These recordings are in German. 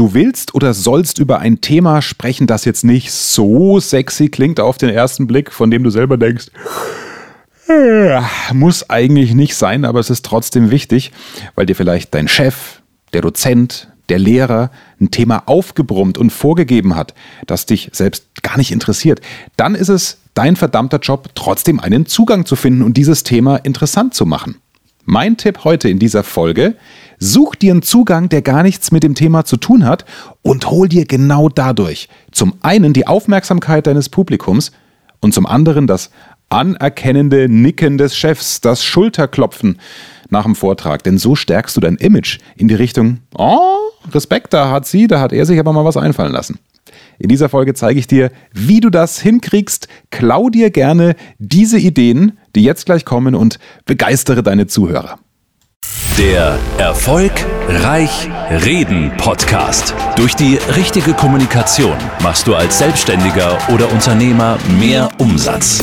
Du willst oder sollst über ein Thema sprechen, das jetzt nicht so sexy klingt auf den ersten Blick, von dem du selber denkst, äh, muss eigentlich nicht sein, aber es ist trotzdem wichtig, weil dir vielleicht dein Chef, der Dozent, der Lehrer ein Thema aufgebrummt und vorgegeben hat, das dich selbst gar nicht interessiert, dann ist es dein verdammter Job, trotzdem einen Zugang zu finden und dieses Thema interessant zu machen. Mein Tipp heute in dieser Folge, such dir einen Zugang, der gar nichts mit dem Thema zu tun hat und hol dir genau dadurch zum einen die Aufmerksamkeit deines Publikums und zum anderen das anerkennende Nicken des Chefs, das Schulterklopfen nach dem Vortrag. Denn so stärkst du dein Image in die Richtung, oh, Respekt, da hat sie, da hat er sich aber mal was einfallen lassen. In dieser Folge zeige ich dir, wie du das hinkriegst. Klau dir gerne diese Ideen, die jetzt gleich kommen und begeistere deine Zuhörer. Der Erfolg Reich Reden Podcast. Durch die richtige Kommunikation machst du als Selbstständiger oder Unternehmer mehr Umsatz.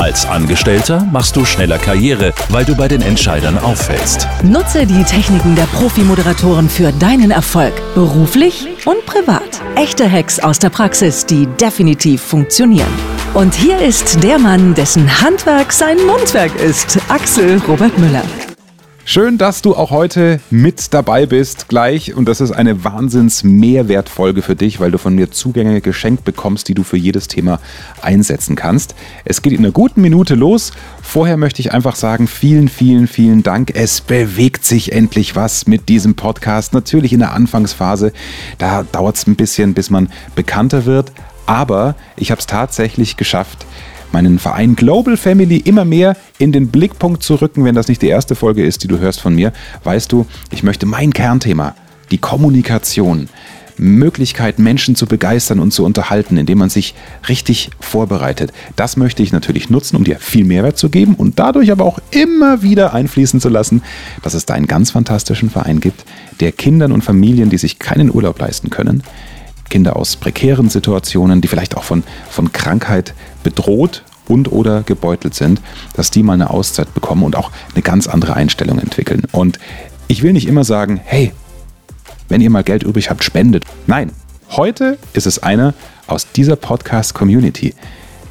Als Angestellter machst du schneller Karriere, weil du bei den Entscheidern auffällst. Nutze die Techniken der Profi-Moderatoren für deinen Erfolg, beruflich und privat. Echte Hacks aus der Praxis, die definitiv funktionieren. Und hier ist der Mann, dessen Handwerk sein Mundwerk ist, Axel Robert Müller. Schön, dass du auch heute mit dabei bist, gleich. Und das ist eine Wahnsinns-Mehrwertfolge für dich, weil du von mir Zugänge geschenkt bekommst, die du für jedes Thema einsetzen kannst. Es geht in einer guten Minute los. Vorher möchte ich einfach sagen, vielen, vielen, vielen Dank. Es bewegt sich endlich was mit diesem Podcast. Natürlich in der Anfangsphase. Da dauert es ein bisschen, bis man bekannter wird. Aber ich habe es tatsächlich geschafft, meinen Verein Global Family immer mehr in den Blickpunkt zu rücken, wenn das nicht die erste Folge ist, die du hörst von mir. Weißt du, ich möchte mein Kernthema, die Kommunikation, Möglichkeit, Menschen zu begeistern und zu unterhalten, indem man sich richtig vorbereitet. Das möchte ich natürlich nutzen, um dir viel Mehrwert zu geben und dadurch aber auch immer wieder einfließen zu lassen, dass es da einen ganz fantastischen Verein gibt, der Kindern und Familien, die sich keinen Urlaub leisten können, Kinder aus prekären Situationen, die vielleicht auch von, von Krankheit bedroht und oder gebeutelt sind, dass die mal eine Auszeit bekommen und auch eine ganz andere Einstellung entwickeln. Und ich will nicht immer sagen, hey, wenn ihr mal Geld übrig habt, spendet. Nein, heute ist es einer aus dieser Podcast-Community,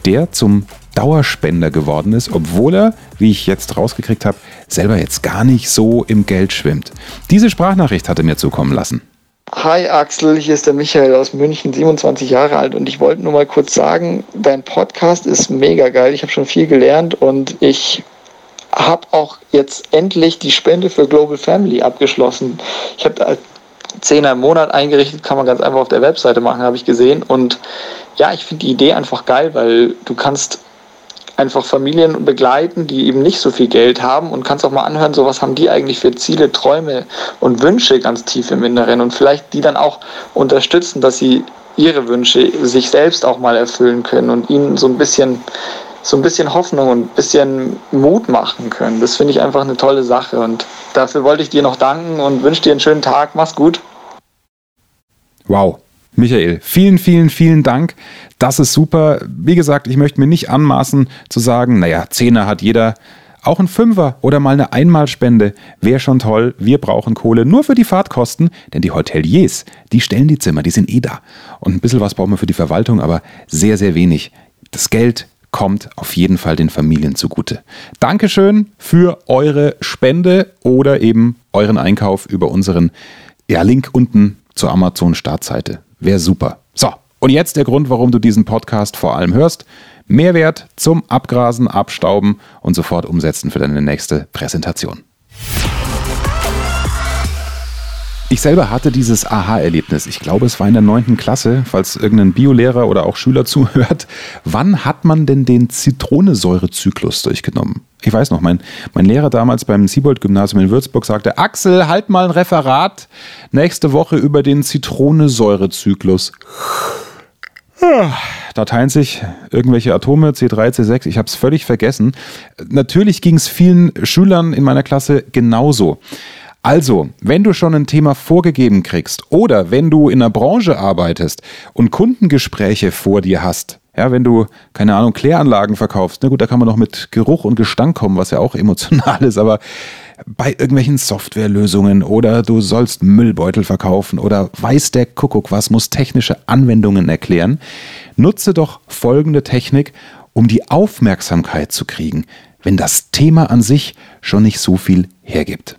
der zum Dauerspender geworden ist, obwohl er, wie ich jetzt rausgekriegt habe, selber jetzt gar nicht so im Geld schwimmt. Diese Sprachnachricht hat er mir zukommen lassen. Hi Axel, hier ist der Michael aus München, 27 Jahre alt und ich wollte nur mal kurz sagen, dein Podcast ist mega geil. Ich habe schon viel gelernt und ich habe auch jetzt endlich die Spende für Global Family abgeschlossen. Ich habe da 10 im Monat eingerichtet, kann man ganz einfach auf der Webseite machen, habe ich gesehen. Und ja, ich finde die Idee einfach geil, weil du kannst einfach Familien begleiten, die eben nicht so viel Geld haben und kannst auch mal anhören, so was haben die eigentlich für Ziele, Träume und Wünsche ganz tief im Inneren und vielleicht die dann auch unterstützen, dass sie ihre Wünsche sich selbst auch mal erfüllen können und ihnen so ein bisschen so ein bisschen Hoffnung und ein bisschen Mut machen können. Das finde ich einfach eine tolle Sache und dafür wollte ich dir noch danken und wünsche dir einen schönen Tag. Mach's gut. Wow. Michael, vielen, vielen, vielen Dank. Das ist super. Wie gesagt, ich möchte mir nicht anmaßen zu sagen, naja, Zehner hat jeder. Auch ein Fünfer oder mal eine Einmalspende wäre schon toll. Wir brauchen Kohle nur für die Fahrtkosten, denn die Hoteliers, die stellen die Zimmer, die sind eh da. Und ein bisschen was brauchen wir für die Verwaltung, aber sehr, sehr wenig. Das Geld kommt auf jeden Fall den Familien zugute. Dankeschön für eure Spende oder eben euren Einkauf über unseren ja, Link unten zur Amazon-Startseite. Wäre super. So, und jetzt der Grund, warum du diesen Podcast vor allem hörst. Mehrwert zum Abgrasen, Abstauben und sofort umsetzen für deine nächste Präsentation. Ich selber hatte dieses Aha-Erlebnis. Ich glaube, es war in der neunten Klasse, falls irgendein Biolehrer oder auch Schüler zuhört. Wann hat man denn den Zitronensäurezyklus durchgenommen? Ich weiß noch, mein, mein Lehrer damals beim Siebold-Gymnasium in Würzburg sagte, Axel, halt mal ein Referat nächste Woche über den Zitronensäurezyklus. Da teilen sich irgendwelche Atome, C3, C6, ich habe es völlig vergessen. Natürlich ging es vielen Schülern in meiner Klasse genauso. Also, wenn du schon ein Thema vorgegeben kriegst oder wenn du in einer Branche arbeitest und Kundengespräche vor dir hast, ja, wenn du, keine Ahnung, Kläranlagen verkaufst, na gut, da kann man noch mit Geruch und Gestank kommen, was ja auch emotional ist, aber bei irgendwelchen Softwarelösungen oder du sollst Müllbeutel verkaufen oder weiß der Kuckuck was, muss technische Anwendungen erklären. Nutze doch folgende Technik, um die Aufmerksamkeit zu kriegen, wenn das Thema an sich schon nicht so viel hergibt.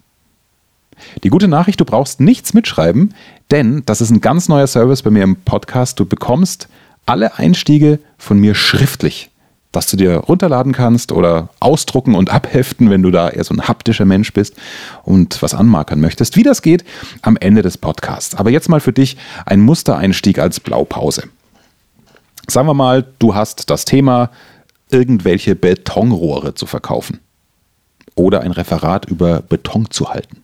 Die gute Nachricht, du brauchst nichts mitschreiben, denn das ist ein ganz neuer Service bei mir im Podcast. Du bekommst alle Einstiege von mir schriftlich, dass du dir runterladen kannst oder ausdrucken und abheften, wenn du da eher so ein haptischer Mensch bist und was anmarkern möchtest. Wie das geht, am Ende des Podcasts. Aber jetzt mal für dich ein Mustereinstieg als Blaupause. Sagen wir mal, du hast das Thema, irgendwelche Betonrohre zu verkaufen oder ein Referat über Beton zu halten.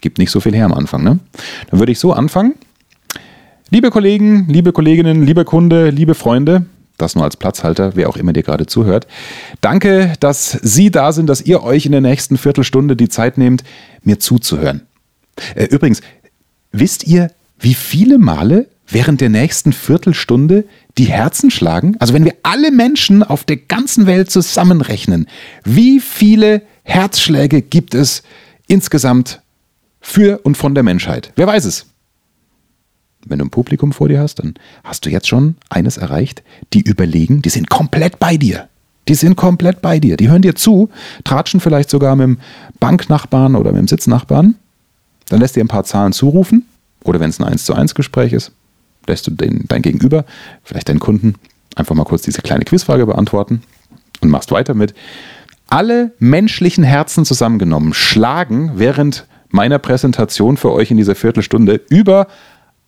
Gibt nicht so viel her am Anfang, ne? Dann würde ich so anfangen. Liebe Kollegen, liebe Kolleginnen, liebe Kunde, liebe Freunde, das nur als Platzhalter, wer auch immer dir gerade zuhört. Danke, dass Sie da sind, dass ihr euch in der nächsten Viertelstunde die Zeit nehmt, mir zuzuhören. Äh, übrigens, wisst ihr, wie viele Male während der nächsten Viertelstunde die Herzen schlagen? Also wenn wir alle Menschen auf der ganzen Welt zusammenrechnen, wie viele Herzschläge gibt es insgesamt für und von der Menschheit. Wer weiß es? Wenn du ein Publikum vor dir hast, dann hast du jetzt schon eines erreicht. Die überlegen, die sind komplett bei dir. Die sind komplett bei dir. Die hören dir zu, tratschen vielleicht sogar mit dem Banknachbarn oder mit dem Sitznachbarn. Dann lässt dir ein paar Zahlen zurufen. Oder wenn es ein 1 zu 1 Gespräch ist, lässt du den, dein Gegenüber, vielleicht deinen Kunden, einfach mal kurz diese kleine Quizfrage beantworten und machst weiter mit. Alle menschlichen Herzen zusammengenommen schlagen während meiner Präsentation für euch in dieser Viertelstunde über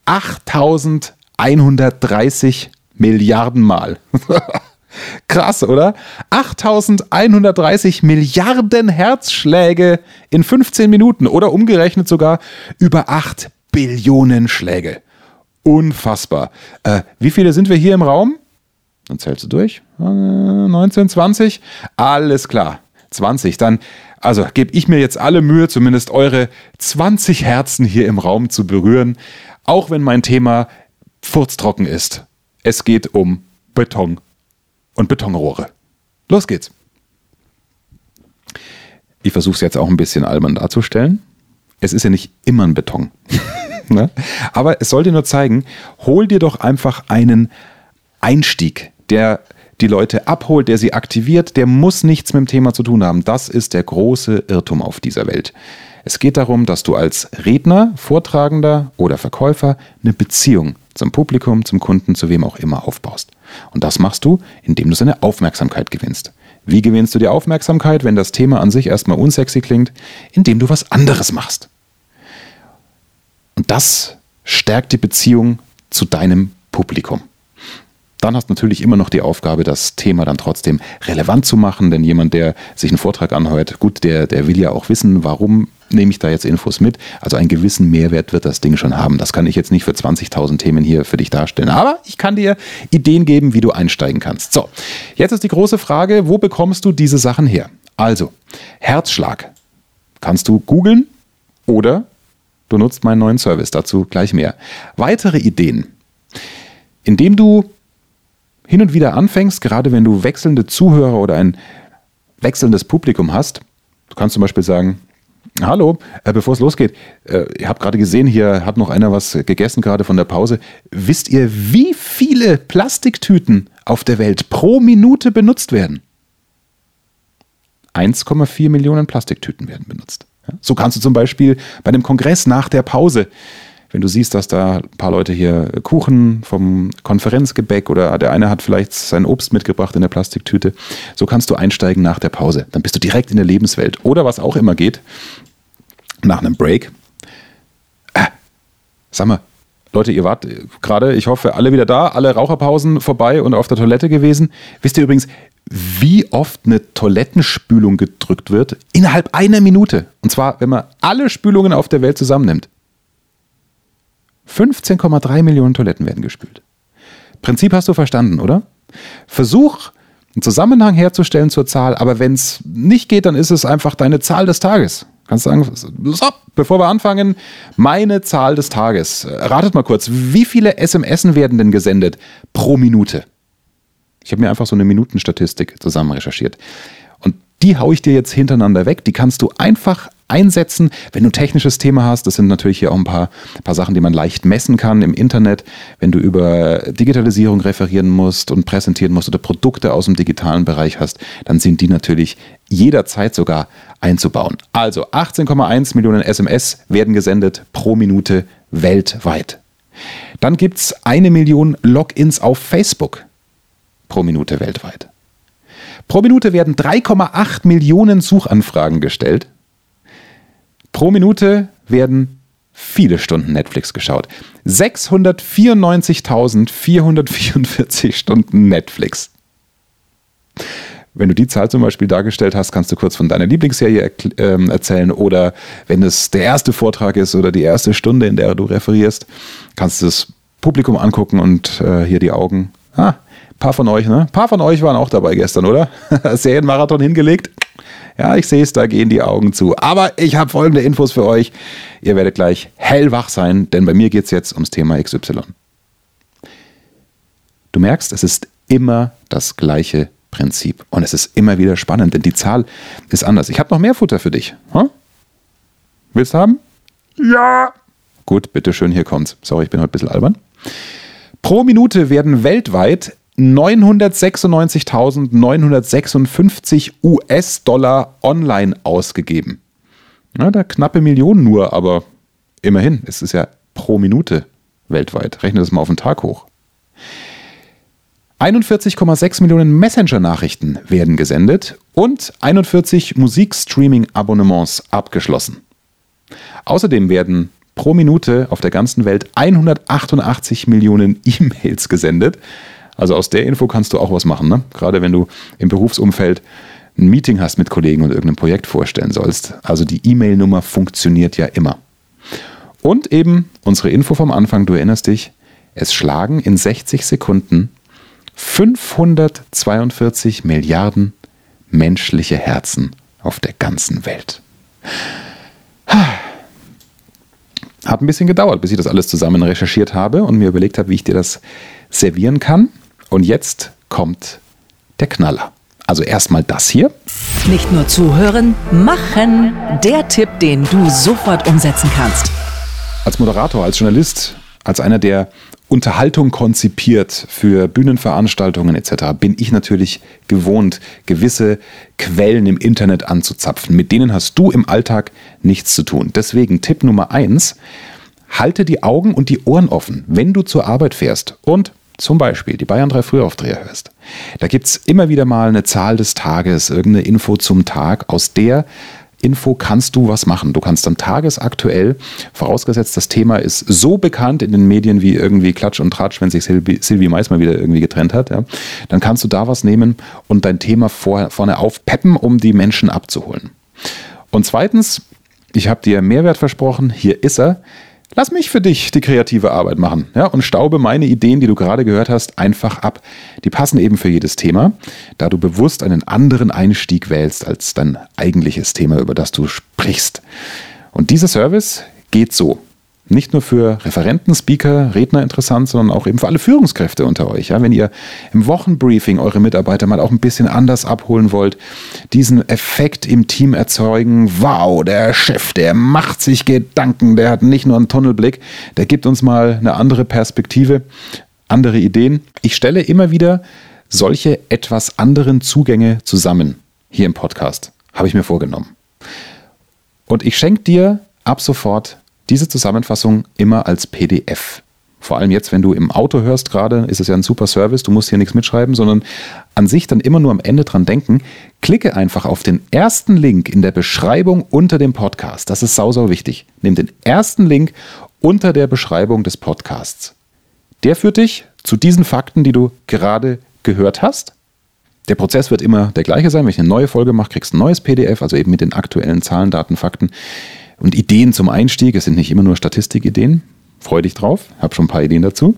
8130 Milliarden Mal. Krass, oder? 8130 Milliarden Herzschläge in 15 Minuten oder umgerechnet sogar über 8 Billionen Schläge. Unfassbar. Äh, wie viele sind wir hier im Raum? Dann zählst du durch. Äh, 19, 20? Alles klar. 20. Dann also gebe ich mir jetzt alle Mühe, zumindest eure 20 Herzen hier im Raum zu berühren, auch wenn mein Thema furztrocken ist. Es geht um Beton und Betonrohre. Los geht's. Ich versuche es jetzt auch ein bisschen albern darzustellen. Es ist ja nicht immer ein Beton. ne? Aber es soll dir nur zeigen, hol dir doch einfach einen Einstieg, der die Leute abholt, der sie aktiviert, der muss nichts mit dem Thema zu tun haben. Das ist der große Irrtum auf dieser Welt. Es geht darum, dass du als Redner, Vortragender oder Verkäufer eine Beziehung zum Publikum, zum Kunden, zu wem auch immer aufbaust. Und das machst du, indem du seine Aufmerksamkeit gewinnst. Wie gewinnst du die Aufmerksamkeit, wenn das Thema an sich erstmal unsexy klingt? Indem du was anderes machst. Und das stärkt die Beziehung zu deinem Publikum. Dann hast du natürlich immer noch die Aufgabe, das Thema dann trotzdem relevant zu machen, denn jemand, der sich einen Vortrag anhört, gut, der, der will ja auch wissen, warum nehme ich da jetzt Infos mit. Also einen gewissen Mehrwert wird das Ding schon haben. Das kann ich jetzt nicht für 20.000 Themen hier für dich darstellen. Aber ich kann dir Ideen geben, wie du einsteigen kannst. So, jetzt ist die große Frage, wo bekommst du diese Sachen her? Also, Herzschlag kannst du googeln oder du nutzt meinen neuen Service. Dazu gleich mehr. Weitere Ideen. Indem du hin und wieder anfängst, gerade wenn du wechselnde Zuhörer oder ein wechselndes Publikum hast, du kannst zum Beispiel sagen, Hallo, äh, bevor es losgeht, äh, ich habe gerade gesehen, hier hat noch einer was gegessen, gerade von der Pause. Wisst ihr, wie viele Plastiktüten auf der Welt pro Minute benutzt werden? 1,4 Millionen Plastiktüten werden benutzt. So kannst du zum Beispiel bei einem Kongress nach der Pause wenn du siehst, dass da ein paar Leute hier Kuchen vom Konferenzgebäck oder der eine hat vielleicht sein Obst mitgebracht in der Plastiktüte, so kannst du einsteigen nach der Pause. Dann bist du direkt in der Lebenswelt. Oder was auch immer geht, nach einem Break. Ah, sag mal, Leute, ihr wart gerade, ich hoffe, alle wieder da, alle Raucherpausen vorbei und auf der Toilette gewesen. Wisst ihr übrigens, wie oft eine Toilettenspülung gedrückt wird? Innerhalb einer Minute. Und zwar, wenn man alle Spülungen auf der Welt zusammennimmt. 15,3 Millionen Toiletten werden gespült. Prinzip hast du verstanden, oder? Versuch, einen Zusammenhang herzustellen zur Zahl, aber wenn es nicht geht, dann ist es einfach deine Zahl des Tages. Kannst du sagen, so, bevor wir anfangen, meine Zahl des Tages. Ratet mal kurz, wie viele SMS werden denn gesendet pro Minute? Ich habe mir einfach so eine Minutenstatistik zusammen recherchiert. Und die haue ich dir jetzt hintereinander weg. Die kannst du einfach einsetzen. Wenn du ein technisches Thema hast, das sind natürlich hier auch ein paar, paar Sachen, die man leicht messen kann im Internet. Wenn du über Digitalisierung referieren musst und präsentieren musst oder Produkte aus dem digitalen Bereich hast, dann sind die natürlich jederzeit sogar einzubauen. Also 18,1 Millionen SMS werden gesendet pro Minute weltweit. Dann gibt es eine Million Logins auf Facebook pro Minute weltweit. Pro Minute werden 3,8 Millionen Suchanfragen gestellt. Pro Minute werden viele Stunden Netflix geschaut. 694.444 Stunden Netflix. Wenn du die Zahl zum Beispiel dargestellt hast, kannst du kurz von deiner Lieblingsserie äh, erzählen oder wenn es der erste Vortrag ist oder die erste Stunde, in der du referierst, kannst du das Publikum angucken und äh, hier die Augen. Ah, paar von euch, ne? Paar von euch waren auch dabei gestern, oder? Serienmarathon hingelegt. Ja, ich sehe es, da gehen die Augen zu. Aber ich habe folgende Infos für euch. Ihr werdet gleich hellwach sein, denn bei mir geht es jetzt ums Thema XY. Du merkst, es ist immer das gleiche Prinzip. Und es ist immer wieder spannend, denn die Zahl ist anders. Ich habe noch mehr Futter für dich. Hm? Willst du haben? Ja. Gut, bitteschön, hier kommt's. Sorry, ich bin heute ein bisschen albern. Pro Minute werden weltweit 996.956 US-Dollar online ausgegeben. Na, da knappe Millionen nur, aber immerhin, es ist ja pro Minute weltweit. Rechne das mal auf den Tag hoch. 41,6 Millionen Messenger-Nachrichten werden gesendet und 41 Musikstreaming-Abonnements abgeschlossen. Außerdem werden pro Minute auf der ganzen Welt 188 Millionen E-Mails gesendet. Also aus der Info kannst du auch was machen, ne? gerade wenn du im Berufsumfeld ein Meeting hast mit Kollegen und irgendein Projekt vorstellen sollst. Also die E-Mail-Nummer funktioniert ja immer. Und eben unsere Info vom Anfang, du erinnerst dich, es schlagen in 60 Sekunden 542 Milliarden menschliche Herzen auf der ganzen Welt. Hat ein bisschen gedauert, bis ich das alles zusammen recherchiert habe und mir überlegt habe, wie ich dir das servieren kann. Und jetzt kommt der Knaller. Also erstmal das hier. Nicht nur zuhören, machen. Der Tipp, den du sofort umsetzen kannst. Als Moderator, als Journalist, als einer, der Unterhaltung konzipiert für Bühnenveranstaltungen etc., bin ich natürlich gewohnt, gewisse Quellen im Internet anzuzapfen. Mit denen hast du im Alltag nichts zu tun. Deswegen Tipp Nummer eins: halte die Augen und die Ohren offen, wenn du zur Arbeit fährst und zum Beispiel die Bayern 3 Frühaufdreher hörst. Da gibt es immer wieder mal eine Zahl des Tages, irgendeine Info zum Tag, aus der Info kannst du was machen. Du kannst dann tagesaktuell, vorausgesetzt das Thema ist so bekannt in den Medien wie irgendwie Klatsch und Tratsch, wenn sich Silvi, Silvi Mais mal wieder irgendwie getrennt hat, ja, dann kannst du da was nehmen und dein Thema vor, vorne aufpeppen, um die Menschen abzuholen. Und zweitens, ich habe dir Mehrwert versprochen, hier ist er. Lass mich für dich die kreative Arbeit machen ja, und staube meine Ideen, die du gerade gehört hast, einfach ab. Die passen eben für jedes Thema, da du bewusst einen anderen Einstieg wählst als dein eigentliches Thema, über das du sprichst. Und dieser Service geht so nicht nur für Referenten, Speaker, Redner interessant, sondern auch eben für alle Führungskräfte unter euch. Ja, wenn ihr im Wochenbriefing eure Mitarbeiter mal auch ein bisschen anders abholen wollt, diesen Effekt im Team erzeugen, wow, der Chef, der macht sich Gedanken, der hat nicht nur einen Tunnelblick, der gibt uns mal eine andere Perspektive, andere Ideen. Ich stelle immer wieder solche etwas anderen Zugänge zusammen hier im Podcast. Habe ich mir vorgenommen. Und ich schenke dir ab sofort diese Zusammenfassung immer als PDF. Vor allem jetzt, wenn du im Auto hörst gerade, ist es ja ein super Service, du musst hier nichts mitschreiben, sondern an sich dann immer nur am Ende dran denken. Klicke einfach auf den ersten Link in der Beschreibung unter dem Podcast. Das ist sau, sau wichtig. Nimm den ersten Link unter der Beschreibung des Podcasts. Der führt dich zu diesen Fakten, die du gerade gehört hast. Der Prozess wird immer der gleiche sein. Wenn ich eine neue Folge mache, kriegst du ein neues PDF, also eben mit den aktuellen Zahlen, Daten, Fakten und Ideen zum Einstieg. Es sind nicht immer nur Statistikideen. Freu dich drauf, hab schon ein paar Ideen dazu.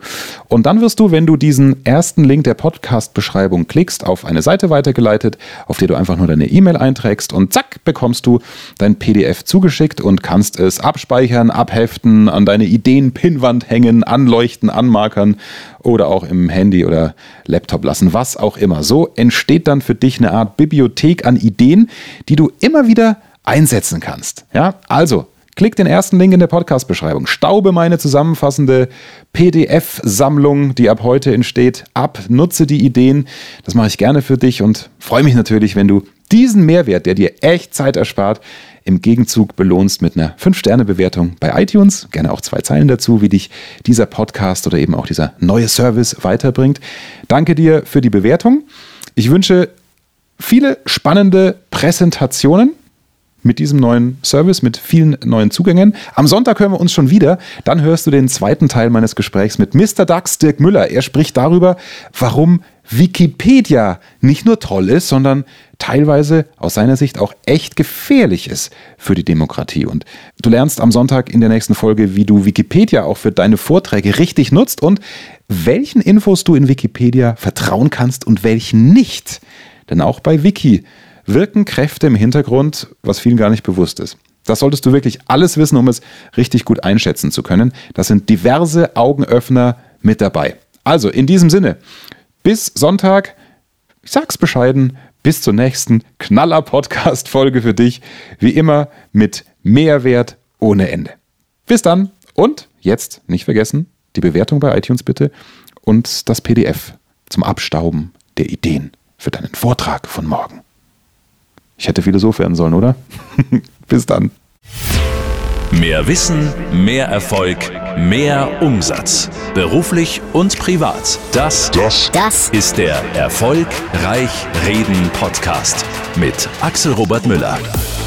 Und dann wirst du, wenn du diesen ersten Link der Podcast-Beschreibung klickst, auf eine Seite weitergeleitet, auf der du einfach nur deine E-Mail einträgst und zack, bekommst du dein PDF zugeschickt und kannst es abspeichern, abheften, an deine Ideen-Pinnwand hängen, anleuchten, anmarkern oder auch im Handy oder Laptop lassen, was auch immer. So entsteht dann für dich eine Art Bibliothek an Ideen, die du immer wieder einsetzen kannst. Ja, also Klick den ersten Link in der Podcast-Beschreibung. Staube meine zusammenfassende PDF-Sammlung, die ab heute entsteht, ab. Nutze die Ideen. Das mache ich gerne für dich und freue mich natürlich, wenn du diesen Mehrwert, der dir echt Zeit erspart, im Gegenzug belohnst mit einer 5-Sterne-Bewertung bei iTunes. Gerne auch zwei Zeilen dazu, wie dich dieser Podcast oder eben auch dieser neue Service weiterbringt. Danke dir für die Bewertung. Ich wünsche viele spannende Präsentationen mit diesem neuen Service, mit vielen neuen Zugängen. Am Sonntag hören wir uns schon wieder. Dann hörst du den zweiten Teil meines Gesprächs mit Mr. Dax Dirk Müller. Er spricht darüber, warum Wikipedia nicht nur toll ist, sondern teilweise aus seiner Sicht auch echt gefährlich ist für die Demokratie. Und du lernst am Sonntag in der nächsten Folge, wie du Wikipedia auch für deine Vorträge richtig nutzt und welchen Infos du in Wikipedia vertrauen kannst und welchen nicht. Denn auch bei Wiki wirken Kräfte im Hintergrund, was vielen gar nicht bewusst ist. Das solltest du wirklich alles wissen, um es richtig gut einschätzen zu können. Das sind diverse Augenöffner mit dabei. Also in diesem Sinne, bis Sonntag, ich sag's bescheiden, bis zur nächsten Knaller-Podcast-Folge für dich. Wie immer mit Mehrwert ohne Ende. Bis dann und jetzt nicht vergessen, die Bewertung bei iTunes bitte und das PDF zum Abstauben der Ideen für deinen Vortrag von morgen. Ich hätte Philosoph werden sollen, oder? Bis dann. Mehr Wissen, mehr Erfolg, mehr Umsatz. Beruflich und privat. Das, das, das ist der Erfolgreich Reden Podcast mit Axel Robert Müller.